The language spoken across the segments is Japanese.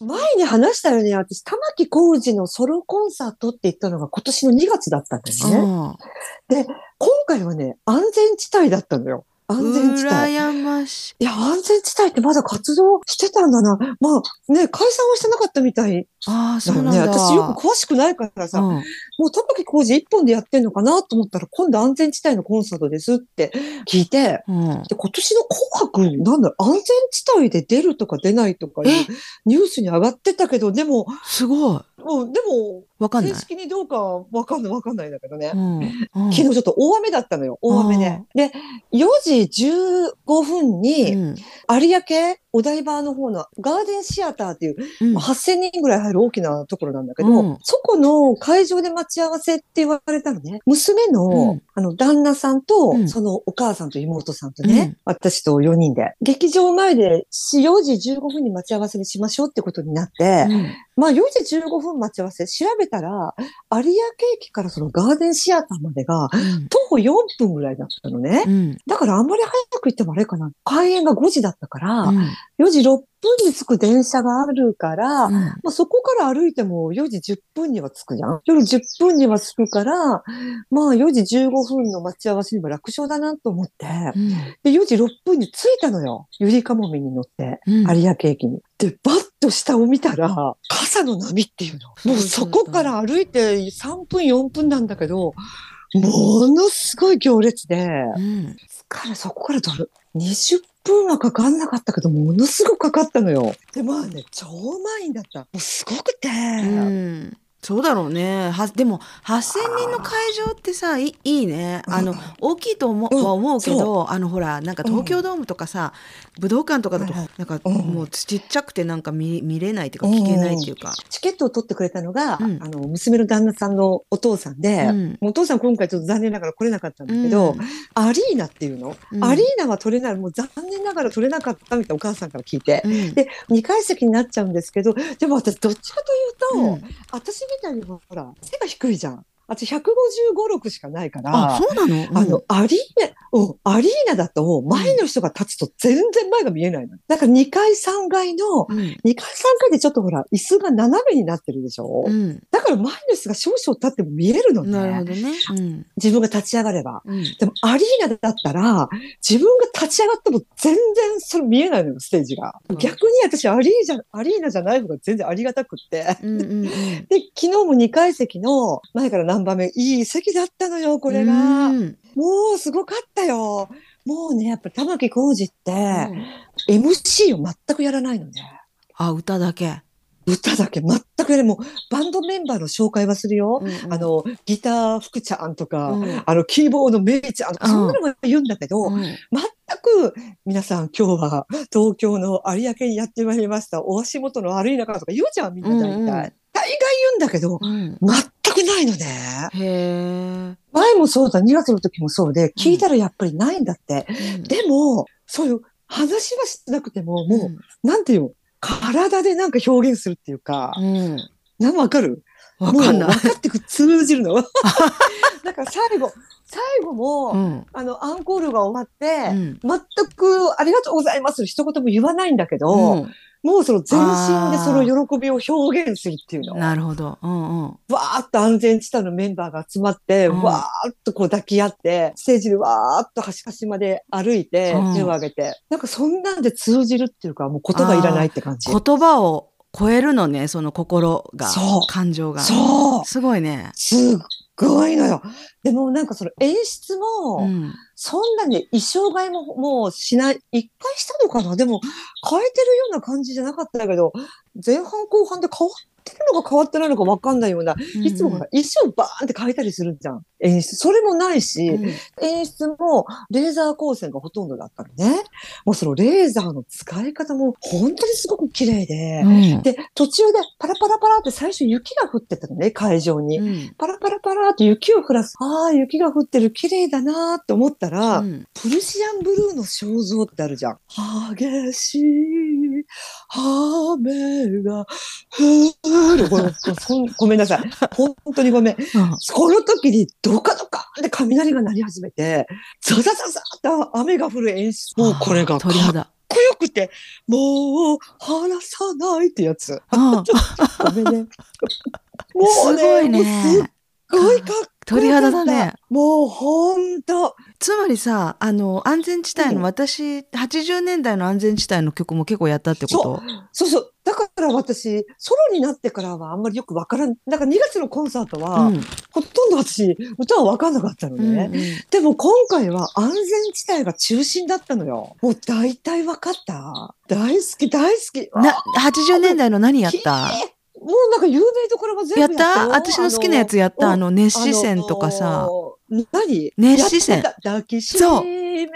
前に話したよね、私、玉置浩二のソロコンサートって言ったのが今年の2月だったんですね。今回はね、安全地帯だったのよ。安全地帯。羨ましいや、安全地帯ってまだ活動してたんだな。まあね、解散はしてなかったみたいああ、そうなんね。だ。私よく詳しくないからさ、うんもう玉置浩二一本でやってんのかなと思ったら、今度安全地帯のコンサートですって聞いて、うん。で今年の紅白、なんだろう、安全地帯で出るとか出ないとかいうえ？ニュースに上がってたけど、でも、すごい。うん、でも、わかんない正。式にどうかはわかんない、わかんないんだけどね。うん。うん昨日ちょっと大雨だったのよ、大雨で。で、4時15分に、うん有明、お台場の方のガーデンシアターっていう、うんまあ8000人ぐらい入る大きなところなんだけど、うんそこの会場で待ち合わせって言われたのね。娘の、うんあの、旦那さんと、うんそのお母さんと妹さんとね、うん私と4人で、劇場前で4時15分に待ち合わせにしましょうってことになって、うんまあ4時15分待ち合わせ調べたら、有明駅からそのガーデンシアターまでが徒歩4分ぐらいだったのね。うん。だからあんまり早く行ってもあれかな。開園が5時だったから、うん4時6分に着く電車があるから、うんまあ、そこから歩いても4時10分には着くじゃん。夜10分には着くから、まあ4時15分の待ち合わせにも楽勝だなと思って、うんで、4時6分に着いたのよ。ゆりかもめに乗って、うん有明駅に。で、バッと下を見たら、傘の波っていうの。もうそこから歩いて3分4分なんだけど、ものすごい行列で、うんからそこからどれ、20分はかかんなかったけど、ものすごくかかったのよ。で、まあね、超満員だった。もうすごくて、うんそうだろうね。はでも8000人の会場ってさいいいね。あの大きいと思は思うけそど、あのほらなんか東京ドームとかさ、武道館とかだとなんかうん。もうちっちゃくてなんか見見れないっていうか聞けないっていうか。チケットを取ってくれたのが、うん。あの、娘の旦那さんのお父さんで、うん。お父さん今回ちょっと残念ながら来れなかったんだけど、アリーナっていうの、うん。アリーナは取れない、もう残念ながら取れなかったみたいなお母さんから聞いて。うん。で、2階席になっちゃうんですけど、でも私どっちかというと、うん。私みたいにほら、背が低いじゃん。私155、6しかないから。あそうなの？あの、アリーナ、うん、アリーナだと前の人が立つと全然前が見えないの。だから2階3階の、うん2階3階でちょっとほら、椅子が斜めになってるでしょ、うんだから前の人が少々立っても見えるのね。なるほどね。うん自分が立ち上がれば。うんでもアリーナだったら、自分が立ち上がっても全然それ見えないのよ、ステージが。うん逆に私アリーじゃ、アリーナじゃない方が全然ありがたくって。うんうんうん。で、昨日も2階席の前から何番目、いい席だったのよ、これが。うんもうすごかったよ。もうね、やっぱ玉置浩二って、MC を全くやらないのね。あ歌だけ。歌だけ全くやらない。もうバンドメンバーの紹介はするよ。うんあの、ギター福ちゃんとか、うんあの、キーボードメイちゃんとか、うんそんなのも言うんだけど、うん全く皆さん今日は東京の有明にやってまいりました。お足元の悪い中とか言うじゃん、みんな大体。うんうん大概言うんだけど、うん全くないのね。へえ。前もそうだ、2月の時もそうで、聞いたらやっぱりないんだって。でも、そういう話はしなくても、もう、なんていうの、体でなんか表現するっていうか、うん。なんわかる？わかんない。分かってく、通じるの。だから最後、最後も、うんあの、アンコールが終わって、うん全くありがとうございます一言も言わないんだけど、うんもうその全身でその喜びを表現するっていうの。なるほど。うんうん。わーっと安全地帯のメンバーが集まって、うんわーっとこう抱き合って、ステージでわーっと端々まで歩いて、うん手を挙げて、なんかそんなんで通じるっていうか、もう言葉いらないって感じ。言葉を超えるのね、その心がそう、感情が。そうすごいね。すっごいのよ。でもなんかその演出も、うん。そんなに衣装替えももうしない、一回したのかな？でも変えてるような感じじゃなかったけど、前半後半で変わってるのか変わってないのか分かんないような、いつも衣装バーンって変えたりするじゃん。演出。それもないし、うん演出もレーザー光線がほとんどだったのね。もうそのレーザーの使い方も本当にすごく綺麗で、うんで、途中でパラパラパラって最初雪が降ってたのね、会場に。うんパラパラパラって雪を降らす。ああ、雪が降ってる、綺麗だなーって思ったら、うんプルシアンブルーの肖像ってあるじゃん。激しい雨が降る。ごめんそんごめんなさい。本当にごめん。この時にドカドカって雷が鳴り始めて、ザザザザって雨が降る演出。もうこれがかっ。こよくて、もう離さないってやつ。うん ごめんね。もうね、すごいもうすっね。ごいかっこよかった。鳥肌だね。もうほんと。つまりさ、あの、安全地帯の、うん私、80年代の安全地帯の曲も結構やったってこと？そうそう。だから私、ソロになってからはあんまりよくわからん。だから2月のコンサートは、うんほとんど私、歌はわかんなかったのうんね。でも今回は安全地帯が中心だったのよ。もう大体わかった。大好き、大好き。な、80年代の何やった？もうなんか有名どころも全やっ部やった？私の好きなやつやった？ああの、熱視線とかさ。あのー何？熱視線抱きしそうめやっ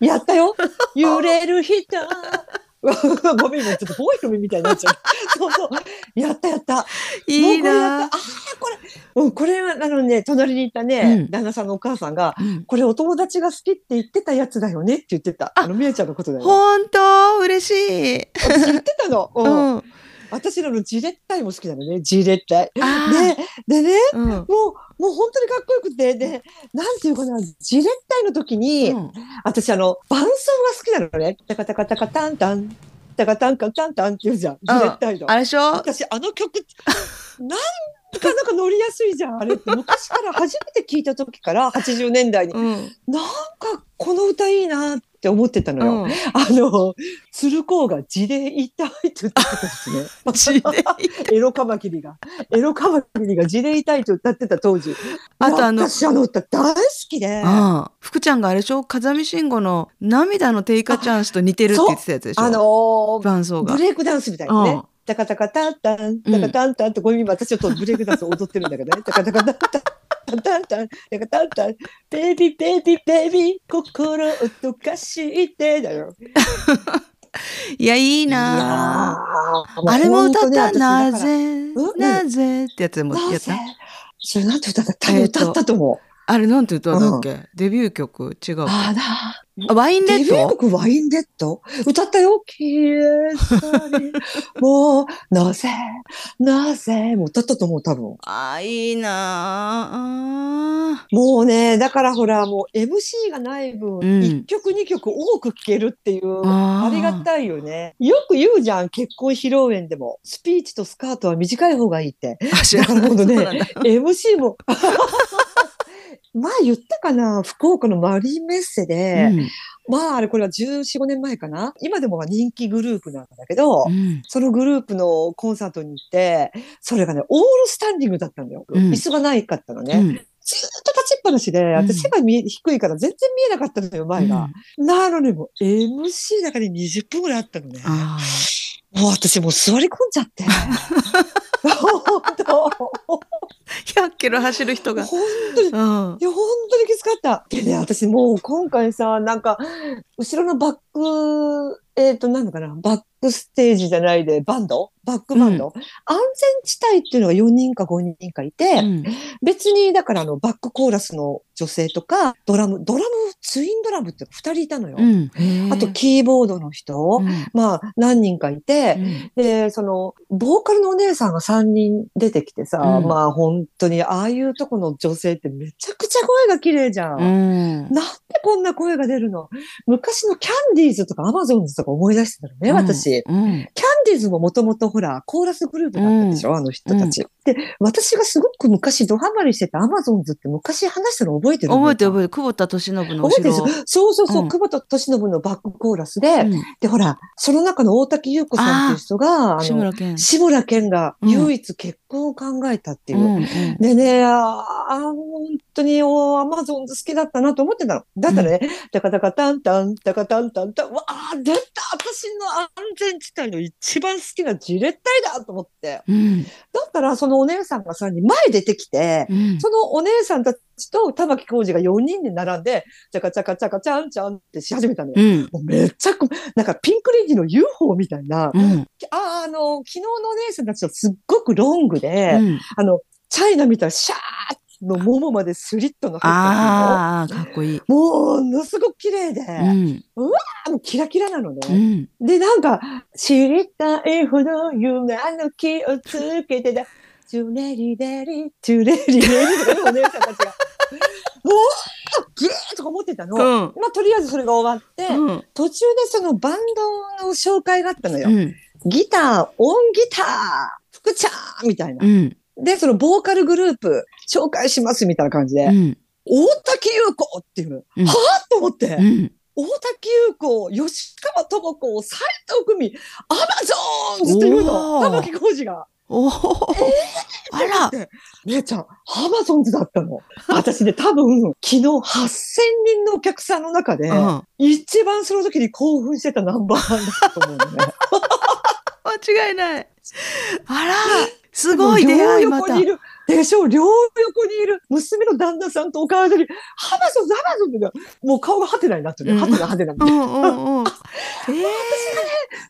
やったよ 揺れる人ごめん、今ちょっとボーイの目みたいになっちゃう。そうそう。やったやった。たいいなああ、これ。うん、これは、あのね、隣にいたね、うん旦那さんのお母さんが、うんこれお友達が好きって言ってたやつだよね？って言ってた。あの、みやちゃんのことだよ。ほんと嬉しい。私言ってたの。ううん。ん。私らのジレッタイも好きなのね、ジレッタイ。あで、でね、ーうんもう、もう本当にかっこよくて、で、なんていうかな、ジレッタイの時に、うん私あの、伴奏が好きなのね。タカタカタカタンタン、タカタンカタンタンって言うじゃん。ジレッタイの。あれでしょ？私、あの曲、なんかなんか乗りやすいじゃん。あれって昔から初めて聞いた時から、80年代に。うん。なんかこの歌いいなって思ってたのよ。うん。あの、鶴光が地で痛いって言ってたんですね。エロカマキリが。エロカマキリが地で痛いと歌ってた当時。あとあの私あの歌大好きで。ああ福ちゃんがあれでしょ？風見慎吾の涙のテイカチャンスと似てるって言ってたやつでしょ？あのー伴奏がブ。レイクダンスみたいなね。うんタカタカタンタン、タカタンタンって、これ今私ちょっとブレイクダンス踊ってるんだけどね。タカタカタンタン。タンタンタン、タンタンタン、ベイビーベイビーベイビー、心を溶かしてだよ。いや、いいなあれも歌った、なぜ、なぜってやつもやったそれなんて歌った歌ったと思う。あれなんて歌だっけ、デビュー曲違うああだ。あワインレデビューッド曲ワインレッド？歌ったよ。消え去り、もう、なぜ、なぜ、もう歌ったと思う、多分。あーいいなあもうね、だからほら、もう MC がない分、うん一曲二曲多く聴けるっていう、ありがたいよね。よく言うじゃん、結婚披露宴でも。スピーチとスカートは短い方がいいって。あ知だらないから今度ね MC も。前言ったかな福岡のマリンメッセで、まああれこれは14、5年前かな今でも人気グループなんだけど、うんそのグループのコンサートに行って、それがね、オールスタンディングだったんだよ。うん椅子がないかったのね。うんずーっと立ちっぱなしで、ん私背が低いから全然見えなかったのよ、前が。なのにもう MC だから20分ぐらいあったのね。あもう私もう座り込んじゃって。本当ー100キロ走る人が。本当にうんいや、本当にきつかった。でね、私もう今回さ、なんか、後ろのバック、えっ、と、なんのかな、バックステージじゃないで、バンド？バックバンド、安全地帯っていうのが4人か5人かいて、うん。別に、だからあの、バックコーラスの女性とか、ドラム、ドラム、ツインドラムって2人いたのよ。うん。あと、キーボードの人、うん。まあ、何人かいて、うん。で、その、ボーカルのお姉さんが3人出てきてさ、うん。まあ本当にああいうとこの女性ってめちゃくちゃ声が綺麗じゃん。うん。なんでこんな声が出るの？昔のキャンディーズとかアマゾンズとか思い出してたのね、私。うんキャンディーズももともとほら、コーラスグループだったでしょ、あの人たち。で、私がすごく昔ドハマりしてたアマゾンズって昔話したの覚えてる？覚えて。覚えてる久保田利信の後覚えてる。そうそうそう、うん久保田利信のバックコーラスで、うんで、ほら、その中の大滝優子さんっていう人が、あの、志村けん。志村けんが唯一結婚を考えたっていう。うんうんでね、ああ、本当にアマゾンズ好きだったなと思ってたの。だったらね、タカタカタンタン、タカタンタンタン、わあ、出た私の安全地帯の一番好きなジレッタイだと思って。うんだったら、そのお姉さんがさ、に前出てきて、うんそのお姉さんたちと玉置浩二が4人で並んで、チャカチャカチャカチャンチャンってし始めたのよ。うんもうめっちゃく、なんかピンクレディの UFO みたいな、うんあ、あの、昨日のお姉さんたちとすっごくロングで、うんあの、チャイナ見たらシャーのももまでスリットが入ったああ、かっこいい。ものすごく綺麗で、うんあのキラキラなのね。うんで、なんか、知りたいほど夢の気をつけてだ。チュレリデリ、チュレリデリとお姉さんたちが。ゲーとか思ってたの。うん。まあ、とりあえずそれが終わって、うん。途中でそのバンドの紹介があったのよ。うん。ギター、音ギター、福ちゃんみたいなう。ん。で、そのボーカルグループ紹介しますみたいな感じで、うん。大滝優子っていう、うんはぁと思って、うん。大滝優子、吉川智子、斎藤久美、アマゾーンズっていうの、玉木浩二が。おお。あら。で、姉ちゃん、アマゾンズだったの。私ね、多分、昨日8000人のお客さんの中で、うん。一番その時に興奮してたナンバーワンだったと思うのね。間違いない。あら。すごい出会いまた両横にい。る。でしょ両横にいる娘の旦那さんとお母さんに、アマゾンズ、アマゾンズが、もう顔がハテナになってる。うんハテナハテナみたいな。うん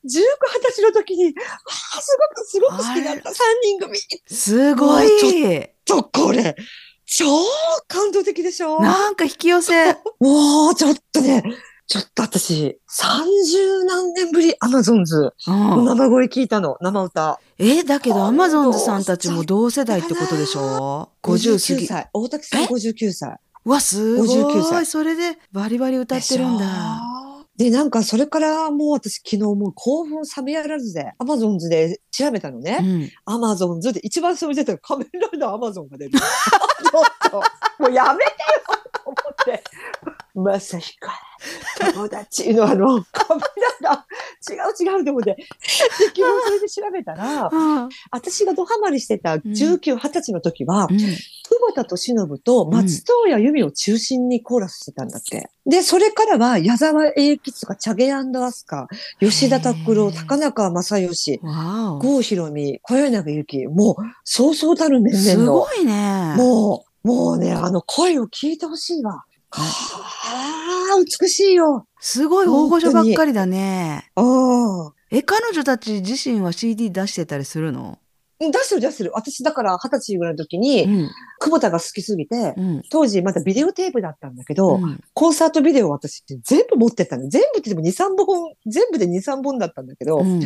うんうん。ええ19、20歳の時に、ああ、すごく、すごく好きだった3人組。すごい。ちょ、これ、超感動的でしょ？なんか引き寄せ。もう、ちょっとね、ちょっと私、30何年ぶり、アマゾンズ生声聞いたの、生歌。え、だけどアマゾンズさんたちも同世代ってことでしょ ?50 過59ぎ。歳。大滝さんえ？59歳。うわ、すご59い。歳それでバリバリ歌ってるんだ。で、なんかそれからもう私昨日もう興奮冷めやらずで、アマゾンズで調べたのうね。ん。アマゾンズで一番それ出たら仮面ライダーアマゾンが出る。ちょっと、もうやめてよと思って。まさひか、友達のあの、仮面ライダー、違う違うと思って。で、昨日それで調べたら、うん。私がドハマりしてた19、20歳の時は、うん久保田敏信と松任谷由実を中心にコーラスしてたんだって。で、それからは矢沢永吉とかチャゲアスカ、吉田拓郎、高中正義。郷ひろみ、小柳ゆき、もう、そうそうたる面す々のご、いね。もう、もうね、あの声を聞いてほしいわ。ああ、美しいよ。すごい大御所ばっかりだね。ああ。え、彼女たち自身は CD 出してたりするの？出してる出してる。私だから二十歳ぐらいの時に、うん。久保田が好きすぎて、うん。当時まだビデオテープだったんだけど、うんコンサートビデオを私全部持ってったの。全部って言っても2、3本、全部で2、3本だったんだけど、うん。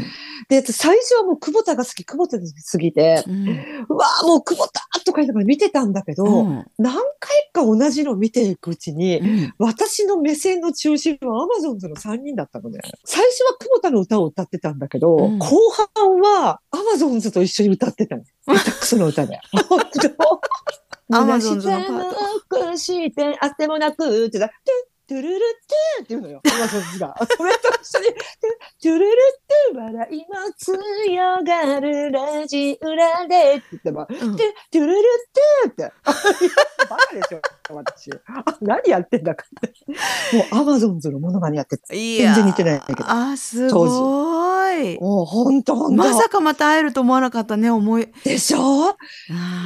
で、最初はもう久保田が好き、久保田が好きすぎて、うわあもう久保田とか言いながら見てたんだけど、うん何回か同じの見ていくうちに、うん私の目線の中心はアマゾンズの3人だったのね。最初は久保田の歌を歌ってたんだけど、うん後半はアマゾンズと一緒に歌ってたの。下手くその歌で。本当アマゾンズのパートなくしてあってもなくってだ、トゥルルトゥっていうのよ。アマゾンズが。それと一緒に、トゥルルトゥ笑いも強がるラジ裏でって言ってば、うんで、トゥルルトゥって。バカでしょ、私。あ何やってんだかって。もうアマゾンズのものまねやって全然似てないけどあ、すごい。もうほんとほんと。まさかまた会えると思わなかったね、思い。でしょ？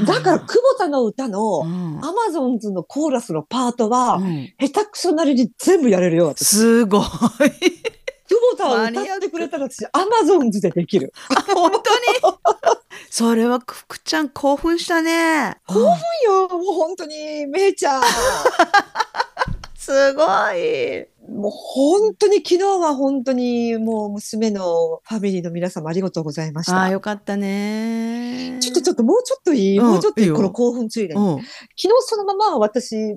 だから、久保田の歌の、うんアマゾンズのコーラスのパートは、うん下手くそなりに全部やれるよ、私。すごい。久保田を歌ってくれたら私、アマゾンズでできる。本当に？それはくくちゃん興奮したね。興奮よ、もう本当に、めいちゃん。すごい。もう本当に昨日は本当にもう娘のファミリーの皆様ありがとうございましああ、た。よかったね。ちょっとちょっともうちょっといい、うんもうちょっといいいいよこの興奮ついでに。うん。昨日そのまま私、娘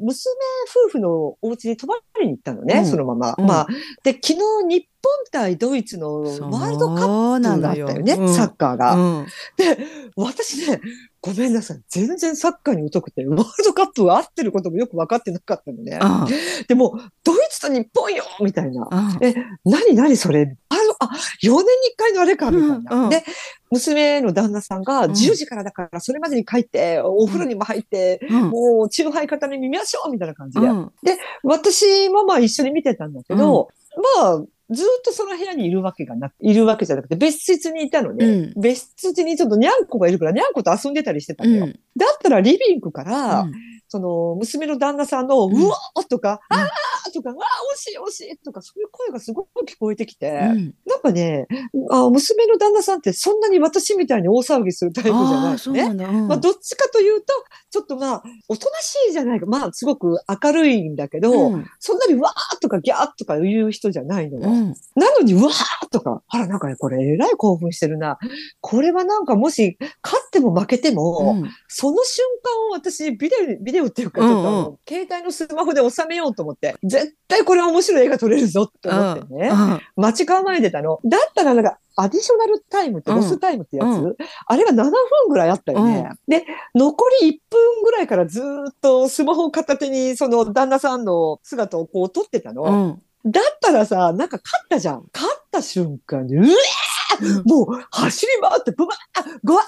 夫婦のお家に泊まりに行ったのね、うんそのまま。うんまあ、で、昨日日本対ドイツのワールドカップがあったよね、サッカーが。うん。で、私ね、ごめんなさい。全然サッカーに疎くて、ワールドカップが合ってることもよく分かってなかったのね。あでも、ドイツと日本よみたいな。あえ、何何それ？あの、あ、4年に1回のあれかみたいな。うんうんで、娘の旦那さんがうん10時からだから、それまでに帰って、お風呂にも入って、うん。もう、チューハイ片目見ましょうみたいな感じで。うん私もまあ一緒に見てたんだけど、まあ、ずっとその部屋にいるわけがなく、いるわけじゃなくて、別室にいたのね。うん別室にちょっとニャンコがいるから、ニャンコと遊んでたりしてたのよ。うん。だったらリビングから、うんその、娘の旦那さんの、んうわーとか、うんあーとか、うわー惜しい惜しいとか、そういう声がすごく聞こえてきて、うんなんかねあ、娘の旦那さんってそんなに私みたいに大騒ぎするタイプじゃああ、ないのね。そうまあ、どっちかというと、ちょっとまあ、おとなしいじゃないか。まあ、すごく明るいんだけど、うんそんなにわーとかギャーとか言う人じゃないのよ。うん。なのに、うわーとか、あら、なんかね、これ、えらい興奮してるな。これはなんか、もし、勝っても負けても、うんその瞬間を私、ビデオ、ビデデオっていうか、ちょっと携帯のスマホで収めようと思って、絶対これは面白い映画撮れるぞって思ってね、うん待ち構えてたの。だったらなんか、アディショナルタイムって、うんロスタイムってやつ、うあれが7分ぐらいあったよね。で、残り1分ぐらいからずーっとスマホを片手に、その旦那さんの姿をこう撮ってたの。うんだったらさ、なんか勝ったじゃん。勝った瞬間に、うえーもう走り回って、ブバーゴワ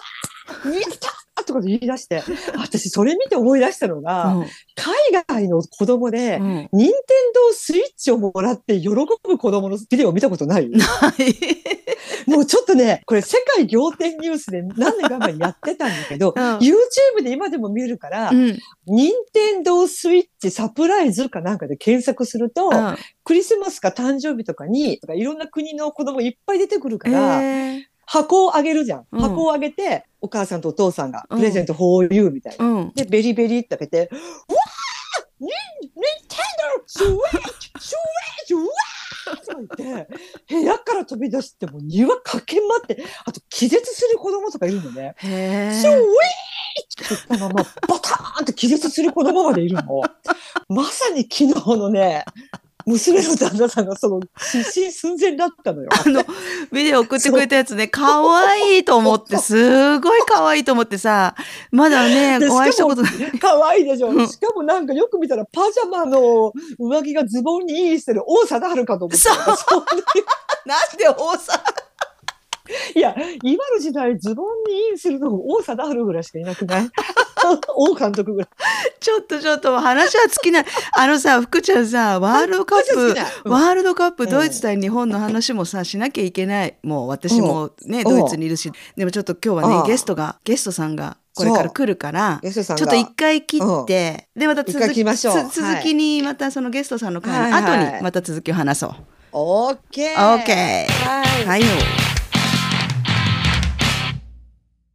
ーやったーとか言い出して、私それ見て思い出したのが、うん。海外の子供で、うん。任天堂スイッチをもらって喜ぶ子供のビデオ見たことないもうちょっとね、これ世界仰天ニュースで何年か前にやってたんだけど、うん。YouTube で今でも見るから、うん。任天堂スイッチサプライズかなんかで検索すると、うん。クリスマスか誕生日とかに、とかいろんな国の子供いっぱい出てくるから、えー。箱をあげるじゃん。うん。箱をあげて、お母さんとお父さんが、うん。プレゼント for you みたいな。うん。で、ベリベリって開けて、うわー!ニン、ニンテンドースイッチスイッチとか言って、部屋から飛び出してもう庭駆け回って、あと気絶する子供とかいるのね。へスイッえチって言ったまま、バターンって気絶する子供までいるの。まさに昨日のね、娘の旦那さんがその失神寸前だったのよ。あのビデオ送ってくれたやつね可愛いと思ってすごい可愛いと思ってさまだねでお会いしたことない可愛いでしょ。うんしかもなんかよく見たらパジャマの上着がズボンにインしてる王貞治かと思って。そうそうなんで王さんいや、今の時代ズボンにインするの王貞治ぐらいしかいなくない？王監督ぐらい。ちょっとちょっと話は尽きない。あのさ福ちゃんさワールドカップワールドカップうん。ドイツ対日本の話もさしなきゃいけない。もう私もねうん。ドイツにいるし。でもちょっと今日はねうん。ゲストがゲストさんがこれから来るからちょっと一回切ってでまた続一回切りましょう。つ続きにまたそのゲストさんの会の後にまた続きを話そう。オッケー。オッケーはい。はいよ。